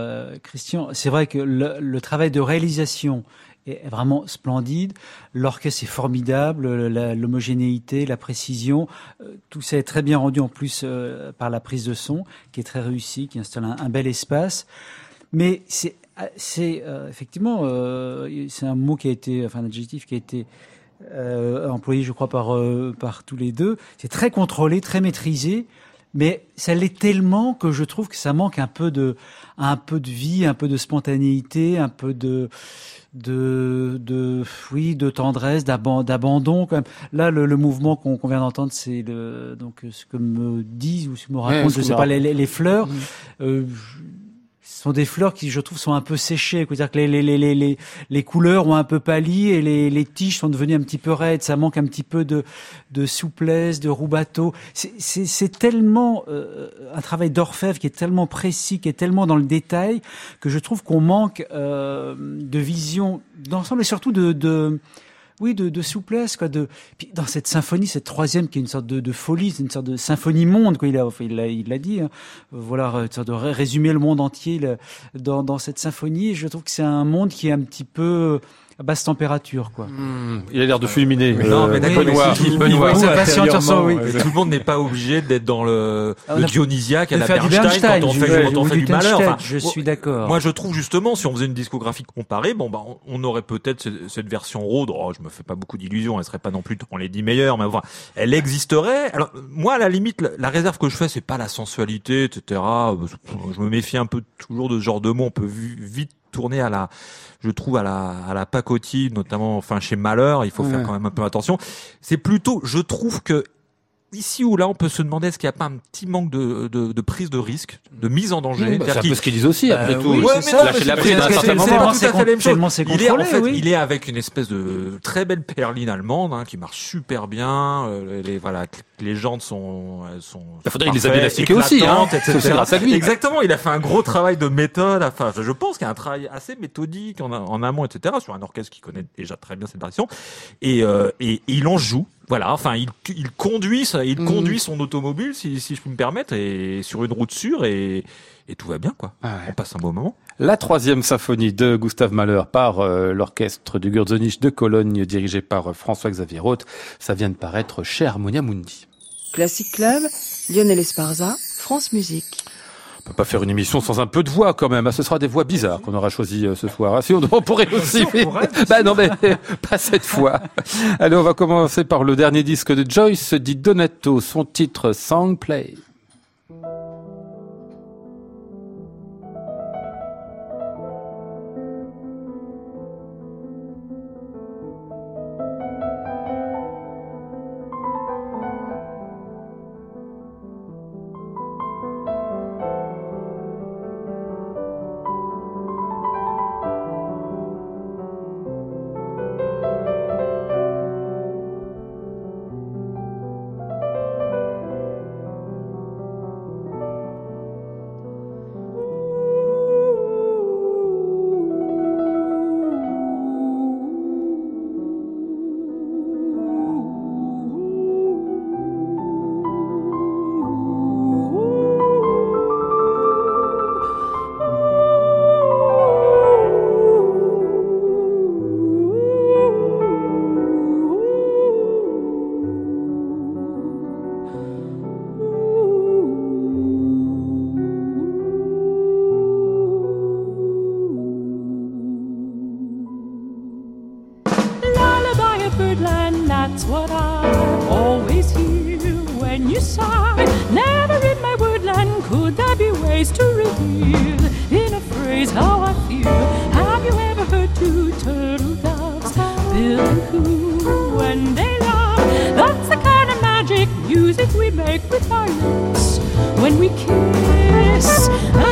Christian. C'est vrai que le, le, travail de réalisation est vraiment splendide. L'orchestre est formidable, l'homogénéité, la, précision, euh, tout ça est très bien rendu en plus euh, par la prise de son, qui est très réussie, qui installe un, bel espace. Mais c'est euh, effectivement c'est un mot qui a été, enfin un adjectif qui a été employé, je crois, par par tous les deux. C'est très contrôlé, très maîtrisé mais ça l'est tellement que je trouve que ça manque un peu de, un peu de vie, un peu de spontanéité, un peu de, de, de, oui, de tendresse, d'abandon. Quand même. Là, le, le mouvement qu'on vient d'entendre, c'est le, donc ce que me disent ou ce que me racontent, je sais pas, les, les, fleurs. Mmh. Euh, sont des fleurs qui, je trouve, sont un peu séchées. C'est-à-dire que les, les, les, les, les couleurs ont un peu pâli et les, les tiges sont devenues un petit peu raides. Ça manque un petit peu de, de souplesse, de roubateau. C'est tellement euh, un travail d'orfèvre qui est tellement précis, qui est tellement dans le détail, que je trouve qu'on manque euh, de vision d'ensemble et surtout de, de oui, de, souplesse, quoi. De puis dans cette symphonie, cette troisième qui est une sorte de, folie, c'est une sorte de symphonie monde, quoi. Il a, il l'a, il l'a dit. Hein. Voilà, sorte de résumer le monde entier dans, dans cette symphonie. Je trouve que c'est un monde qui est un petit peu à basse température, quoi. Mmh, il a l'air de fulminer. Mais non, mais d'accord, Benoît, si, Benoît. oui, oui. Tout le monde n'est pas obligé d'être dans le, Ah, le on a- Dionysiaque à la faire du Bernstein, Bernstein, quand on fait, ou quand on fait du du malheur. Enfin, je suis d'accord. Moi, je trouve justement, si on faisait une discographie comparée, bon, bah, on, on aurait peut-être ce- cette version Rode. Oh, je me fais pas beaucoup d'illusions. Elle serait pas non plus dans les dix meilleures, mais enfin, elle existerait. Alors, moi, à la limite, la, réserve que je fais, c'est pas la sensualité, etc. Je me méfie un peu toujours de ce genre de mots. On peut vite tourner à la, je trouve à la, à la pacotille, notamment, enfin, chez Malheur. Il faut faire quand même un peu attention. C'est plutôt, je trouve que ici ou là, on peut se demander est-ce qu'il n'y a pas un petit manque de, de, de prise de risque, de mise en danger. Bah, c'est un qu'il- peu ce qu'ils disent aussi, après Bah tout. oui, Ouais, c'est la c'est- pas tout à fait la même chose. Il est en fait, oui. il est avec une espèce de très belle perline allemande hein, qui marche super bien. euh, les voilà, les jantes sont, elles sont. Il faudrait les parfaites, élastiquer aussi, hein. Exactement. Il a fait un gros travail de méthode. Enfin, je je pense qu'il y a un travail assez méthodique en, en amont, etc. Sur un orchestre qui connaît déjà très bien cette partition. Et, euh, et, et il en joue. Voilà. Enfin, il, il conduit, ça- il Mhm. conduit son automobile, si, si je peux me permettre, et sur une route sûre, et, et tout va bien, quoi. Ah ouais. On passe un beau moment. La troisième symphonie de Gustave Mahler par euh, l'orchestre du Gürzenich de Cologne dirigé par euh, François-Xavier Roth. Ça vient de paraître chez Harmonia Mundi. Classic Club, Lionel Esparza, France Musique. On peut pas faire une émission sans un peu de voix quand même. Ah, Ce sera des voix bizarres qu'on aura choisies euh, ce soir. Ah, si on, on pourrait aussi. bah non mais pas cette fois. Allez, on va commencer par le dernier disque de Joyce dit Donato, son titre Song Play. And when they laugh? That's the kind of magic music we make with our lips when we kiss.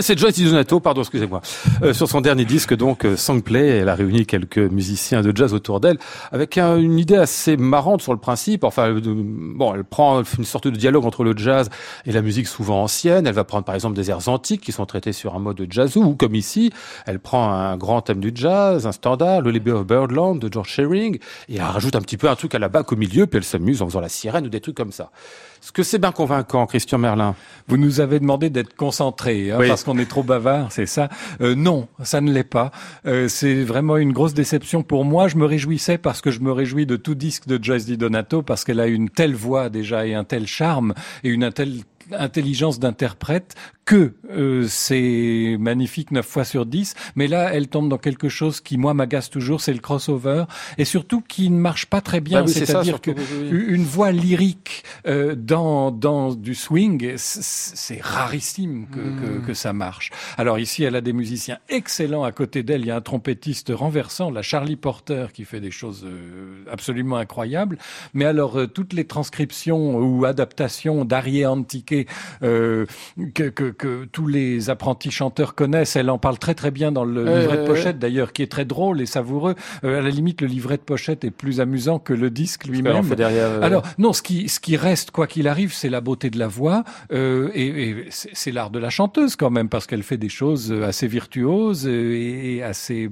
C'est Joyce Donato, pardon, excusez-moi. Euh, sur son dernier disque, donc euh, Songplay, elle a réuni quelques musiciens de jazz autour d'elle, avec une idée assez marrante sur le principe. Enfin, bon, elle prend une sorte de dialogue entre le jazz et la musique souvent ancienne. Elle va prendre par exemple des airs antiques qui sont traités sur un mode jazz ou comme ici, elle prend un grand thème du jazz, un standard, le Libby of Birdland de George Shearing, et elle rajoute un petit peu un truc à la bac au milieu, puis elle s'amuse en faisant la sirène ou des trucs comme ça. Est-ce que c'est bien convaincant, Christian Merlin Vous nous avez demandé d'être concentrés, hein, parce qu'on est trop bavard, c'est ça euh, Non, ça ne l'est pas. Euh, c'est vraiment une grosse déception pour moi. Je me réjouissais parce que je me réjouis de tout disque de Joyce Di Donato, parce qu'elle a une telle voix déjà et un tel charme et une telle intelligence d'interprète que euh, c'est magnifique 9 fois sur 10, mais là, elle tombe dans quelque chose qui, moi, m'agace toujours, c'est le crossover, et surtout qui ne marche pas très bien, bah c'est-à-dire que une voix lyrique euh, dans, dans du swing, c'est rarissime que, que, hmm. que, ça marche. Alors ici, elle a des musiciens excellents. À côté d'elle, il y a un trompettiste renversant, la Charlie Porter, qui fait des choses euh, absolument incroyables, mais alors toutes les transcriptions ou adaptations d'Arié Antiqué que, que que tous les apprentis chanteurs connaissent. Elle en parle très très bien dans le livret de pochette d'ailleurs, qui est très drôle et savoureux. Euh, à la limite, le livret de pochette est plus amusant que le disque lui-même. Euh, Alors non, ce qui ce qui reste quoi qu'il arrive, c'est la beauté de la voix euh, et, et c'est l'art de la chanteuse quand même parce qu'elle fait des choses assez virtuoses et, assez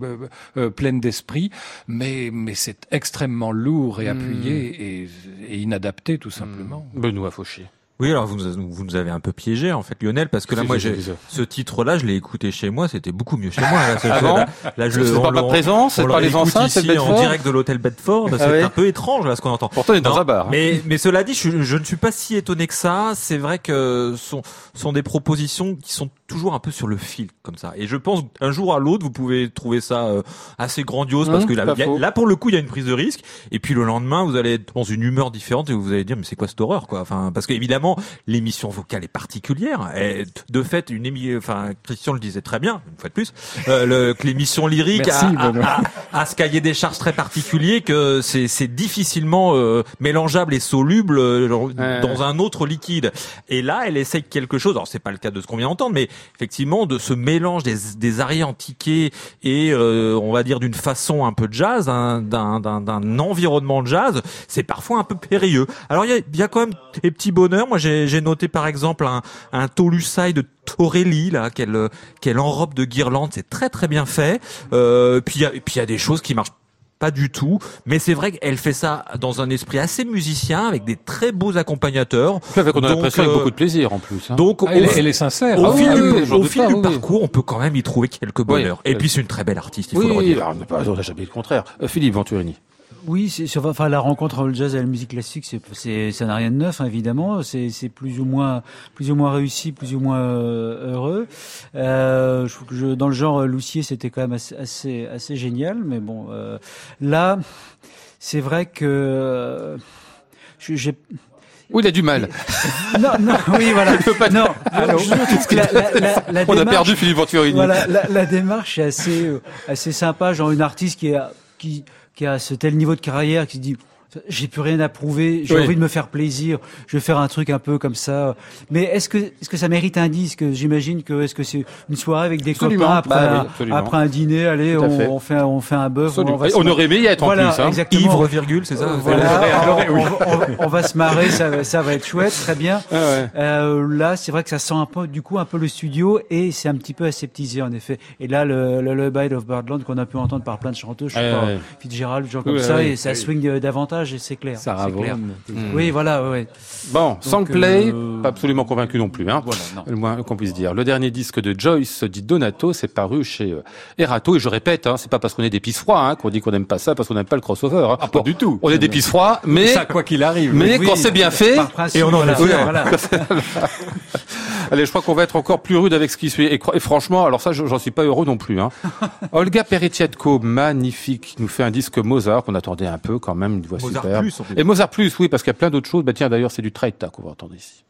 euh, pleines d'esprit. Mais mais c'est extrêmement lourd et appuyé hmm. et, et, inadapté tout simplement. Benoît Fauché. Oui, alors vous, vous nous avez un peu piégé en fait, Lionel, parce que là, moi, j'ai ce titre-là, je l'ai écouté chez moi, c'était beaucoup mieux chez moi. Là, ah là, je c'est pas ma présence, c'est pas les enceintes, c'est en direct de l'hôtel Bedford. Ah c'est un peu étrange là ce qu'on entend. Pourtant, il est dans un bar. Hein. Mais mais cela dit, je, je, ne suis pas si étonné que ça. C'est vrai que sont sont des propositions qui sont toujours un peu sur le fil comme ça. Et je pense un jour à l'autre, vous pouvez trouver ça euh, assez grandiose parce mmh, que là, là, pour le coup, il y a une prise de risque. Et puis le lendemain, vous allez être dans une humeur différente et vous allez dire mais c'est quoi cette horreur quoi? Enfin parce qu'évidemment l'émission vocale est particulière. Et de fait, une émission, enfin Christian le disait très bien une fois de plus, euh, le, que l'émission lyrique a, a, a, ce cahier des charges très particulier que c'est c'est difficilement euh, mélangeable et soluble dans un autre liquide. Et là, elle essaye quelque chose. Alors c'est pas le cas de ce qu'on vient d'entendre, mais effectivement de ce mélange des, des arias antiqués et euh, on va dire d'une façon un peu jazz, hein, d'un environnement jazz, c'est parfois un peu périlleux. Alors il y a, y a, quand même des petits bonheurs. Moi j'ai noté par exemple un, un Tolusai de Torelli là qu'elle qu'elle enrobe de guirlande, c'est très très bien fait. Euh, puis il y a des choses qui marchent pas du tout, mais c'est vrai qu'elle fait ça dans un esprit assez musicien, avec des très beaux accompagnateurs. Avec on a l'impression avec beaucoup de plaisir en plus. Hein. Donc, ah, elle, est sincère. Au ah fil, du, au fil du parcours, on peut quand même y trouver quelques bonheurs. Et puis c'est une très belle artiste, il faut le redire. on n'a jamais le contraire. Euh, Philippe Venturini. Oui, sur, enfin la rencontre entre le jazz et la musique classique, c'est, c'est ça n'a rien de neuf, hein, évidemment. C'est, c'est plus ou moins, plus ou moins réussi, plus ou moins euh, heureux. Euh, je, je, dans le genre Loussier, c'était quand même assez, assez, assez génial, mais bon, euh, là, c'est vrai que euh, j'ai oui, il a du mal. Non, non, oui, voilà. Pas non, alors, la, la, la, On a perdu Philippe Venturini. Voilà, la, démarche est assez, assez sympa. Genre une artiste qui est, qui, qui a ce tel niveau de carrière qui se dit j'ai plus rien à prouver, j'ai envie de me faire plaisir, je vais faire un truc un peu comme ça. Mais est-ce que est-ce que ça mérite un disque? J'imagine que est-ce que c'est une soirée avec des copains après, bah un, après un dîner, allez, on, fait on fait un bœuf, on, on, aurait aimé y être voilà, en plus. Hein. Exactement. Ivre virgule, c'est ça. Voilà, on, va se marrer, ça, ça va être chouette, très bien. Ah ouais. euh, là, c'est vrai que ça sent un peu, du coup, un peu le studio et c'est un petit peu aseptisé en effet. Et là, le le, le of Birdland qu'on a pu entendre par plein de chanteuses, je sais pas, Fitzgerald, genre comme ça, et ça swing davantage et c'est clair. Sarah Vaughan. Oui, voilà, ouais. Bon, sans play, euh, pas absolument convaincu non plus, hein. Voilà, non. Le moins qu'on puisse dire. Le dernier disque de Joyce, dit Donato, c'est paru chez euh, Erato, et je répète, hein, c'est pas parce qu'on est des pisse froids, hein, qu'on dit qu'on n'aime pas ça, parce qu'on n'aime pas le crossover. Hein. Ah, pas du tout. On est des pisse froids, mais ça quoi qu'il arrive. Mais quand c'est bien fait, et on en est voilà. Allez, je crois qu'on va être encore plus rude avec ce qui suit. Et, franchement, alors ça, j'en suis pas heureux non plus. Hein. Olga Peritietko, magnifique, nous fait un disque Mozart qu'on attendait un peu quand même, une voix Mozart superbe. Plus, et Mozart plus, oui, parce qu'il y a plein d'autres choses. Bah tiens, d'ailleurs, c'est du Traita qu'on va entendre ici.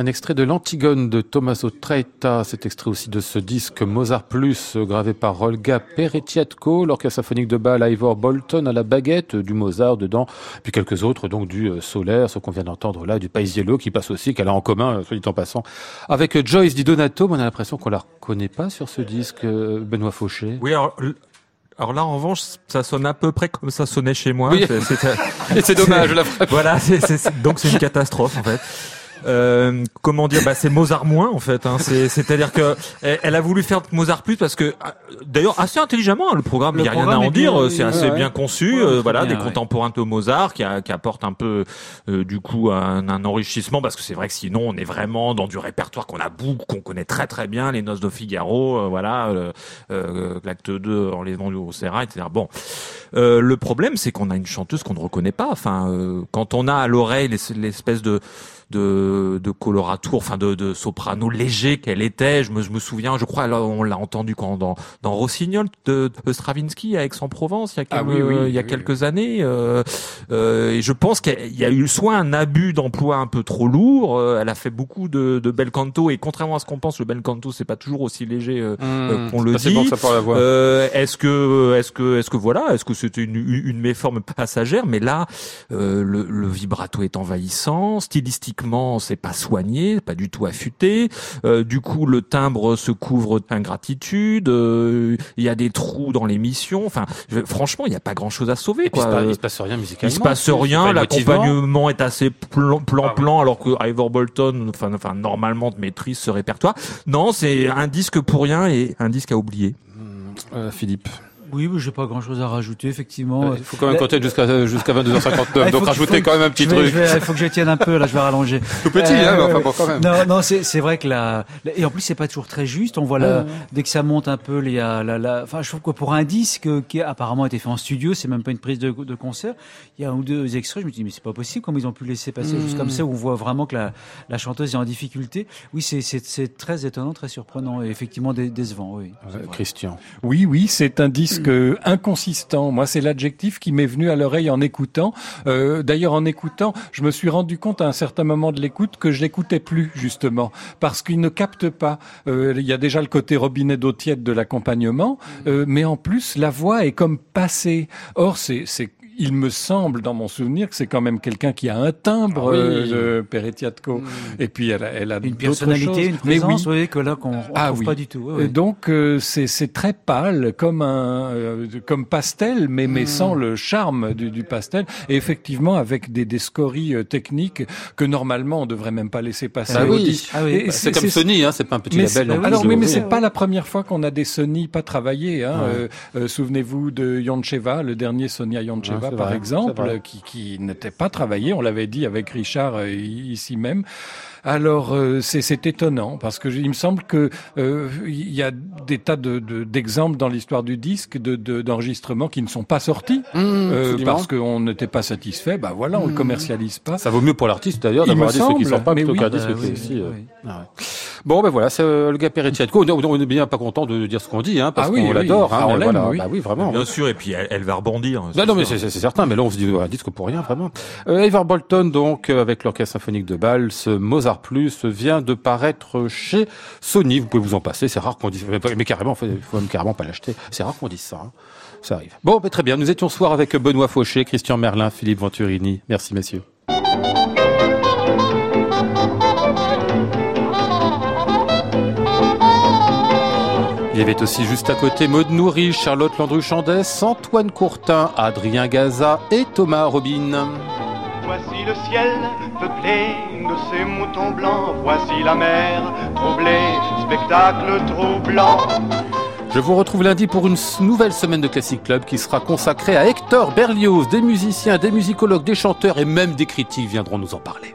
Un extrait de l'Antigone de Tommaso Traetta, cet extrait aussi de ce disque Mozart Plus, gravé par Olga Peretiatko, l'orchestre symphonique de Bâle, Ivor Bolton à la baguette, du Mozart dedans, puis quelques autres, donc du euh, Solaire, ce qu'on vient d'entendre là, du Paisiello, qui passe aussi, qu'elle a en commun, euh, soit dit en passant, avec Joyce Di Donato, mais on a l'impression qu'on la reconnaît pas sur ce disque, euh, Benoît Fauché. Oui, alors, alors là, en revanche, ça sonne à peu près comme ça sonnait chez moi. Oui. Et c'est dommage, la Voilà, c'est, c'est- donc c'est une catastrophe en fait. Euh, comment dire bah c'est Mozart moins en fait hein. c'est c'est à dire que elle, a voulu faire Mozart plus parce que ah, d'ailleurs assez intelligemment hein, le programme il y a rien à en dire c'est assez ouais. bien conçu Ouais, euh, voilà bien, des ouais. contemporains de Mozart qui, a- qui apportent un peu euh, du coup un, un enrichissement parce que c'est vrai que sinon on est vraiment dans du répertoire qu'on a beaucoup qu'on connaît très très bien les Noces de Figaro euh, voilà euh, euh, l'acte 2 en les vendu au Serra etc bon euh, le problème, c'est qu'on a une chanteuse qu'on ne reconnaît pas. Enfin, euh, quand on a à l'oreille l'es- l'espèce de de, de coloratour, enfin de, de soprano léger qu'elle était, je me, je me souviens, je crois, là, on l'a entendu quand dans dans Rossignol de, de Stravinsky à Aix-en-Provence il y a, Ah quelques, oui, oui, il y a oui, quelques années. Euh, euh, et je pense qu'il y a eu soit un abus d'emploi un peu trop lourd. euh, elle a fait beaucoup de, de bel canto et contrairement à ce qu'on pense, le bel canto c'est pas toujours aussi léger euh, euh, qu'on le dit. bon, est-ce que, est-ce que, est-ce que voilà, est-ce que c'était une, une méforme passagère? Mais là, euh, le, le vibrato est envahissant. C'est pas soigné, pas du tout affûté. Euh, du coup, le timbre se couvre d'ingratitude. euh, Il y a des trous dans l'émission. Enfin, je- franchement, il n'y a pas grand-chose à sauver. Quoi. se passe- Euh, il se passe rien musicalement. il se passe pas rien, l'accompagnement est assez plan plan, Ah alors que Ivor Bolton, enfin, enfin normalement maîtrise ce répertoire. Non, c'est un disque pour rien et un disque à oublier. Euh, Philippe. Oui, mais j'ai pas grand chose à rajouter, effectivement. Il faut quand même La- compter jusqu'à jusqu'à 22h59. Ah, il donc rajoutez quand même un petit je vais- truc. je vais- Il faut que je tienne un peu, là, je vais rallonger. Tout petit, Euh, hein, mais enfin bon, quand même. Non, non, c'est vrai que la, et en plus c'est pas toujours très juste. On voit Ouais. dès que ça monte un peu, il y a la, la, enfin, je trouve que pour un disque qui a apparemment été fait en studio, c'est même pas une prise de, de concert. Il y a un ou deux extraits, je me dis mais c'est pas possible comment ils ont pu laisser passer juste comme ça où on voit vraiment que la, la chanteuse est en difficulté. Oui, c'est très étonnant, très surprenant et effectivement dé- décevant. Oui. Euh. Christian. Oui, oui, c'est un disque inconsistant. Moi, c'est l'adjectif qui m'est venu à l'oreille en écoutant. Euh, D'ailleurs, en écoutant, je me suis rendu compte à un certain moment de l'écoute que je l'écoutais plus, justement, parce qu'il ne capte pas. Euh, Il y a déjà le côté robinet d'eau tiède de l'accompagnement, euh, mais en plus, la voix est comme passée. Or, c'est il me semble, dans mon souvenir, que c'est quand même quelqu'un qui a un timbre, Ah oui. euh, de Peretiatko. Et puis, elle a, elle a Une personnalité, une Mais oui, présence, oui, que là qu'on on Ah trouve oui. pas du tout. oui, donc euh, c'est très pâle, comme un euh, comme pastel, mais mais sans le charme du, du pastel. Et effectivement avec des, des scories euh, techniques que normalement on devrait même pas laisser passer. Bah oui. Ah Bah, C'est comme Sony, hein, c'est pas un petit mais label. alors oui, mais c'est pas la première fois qu'on a des Sony pas travaillés. Hein. Ouais. Euh, euh, Souvenez-vous de Yoncheva, le dernier Sonia Yoncheva Ouais, par vrai, exemple, qui, qui n'était pas travaillé. On l'avait dit avec Richard euh, ici même. Alors euh, c'est étonnant parce que je- il me semble que euh, il y a des tas de de- d'exemples dans l'histoire du disque de de- d'enregistrements qui ne sont pas sortis Mmh, euh, parce qu'on n'était pas satisfait. Bah voilà, on le commercialise pas. Ça vaut mieux pour l'artiste d'ailleurs Il d'avoir un me disque qui semble, sort pas mais plutôt oui. qu'un disque Bah qui est oui, euh, ah ouais. Bon ben voilà, c'est euh, le gars Peretiatko. On est- on est bien pas content de dire ce qu'on dit, hein, parce Ah oui, qu'on oui. l'adore. Hein, on l'aime, voilà. oui. Bah oui, vraiment. Bien sûr, et puis elle, elle va rebondir. Non, non, mais c'est certain. Mais là, on se dit un disque pour rien, vraiment. Euh, Ivar Bolton, donc, euh, avec l'orchestre symphonique de Bâle, ce Mozart Plus vient de paraître chez Sony. Vous pouvez vous en passer. C'est rare qu'on dise, mais carrément, il faut même carrément pas l'acheter. C'est rare qu'on dise ça. hein. Ça arrive. Bon, ben, très bien. Nous étions ce soir avec Benoît Fauché, Christian Merlin, Philippe Venturini. Merci, messieurs. Il y avait aussi juste à côté Maud Nourri, Charlotte Landru-Chandès, Antoine Courtin, Adrien Gaza et Thomas Robin. Voici le ciel peuplé de ces moutons blancs. Voici la mer troublée, spectacle troublant. Je vous retrouve lundi pour une nouvelle semaine de Classic Club qui sera consacrée à Hector Berlioz. Des musiciens, des musicologues, des chanteurs et même des critiques viendront nous en parler.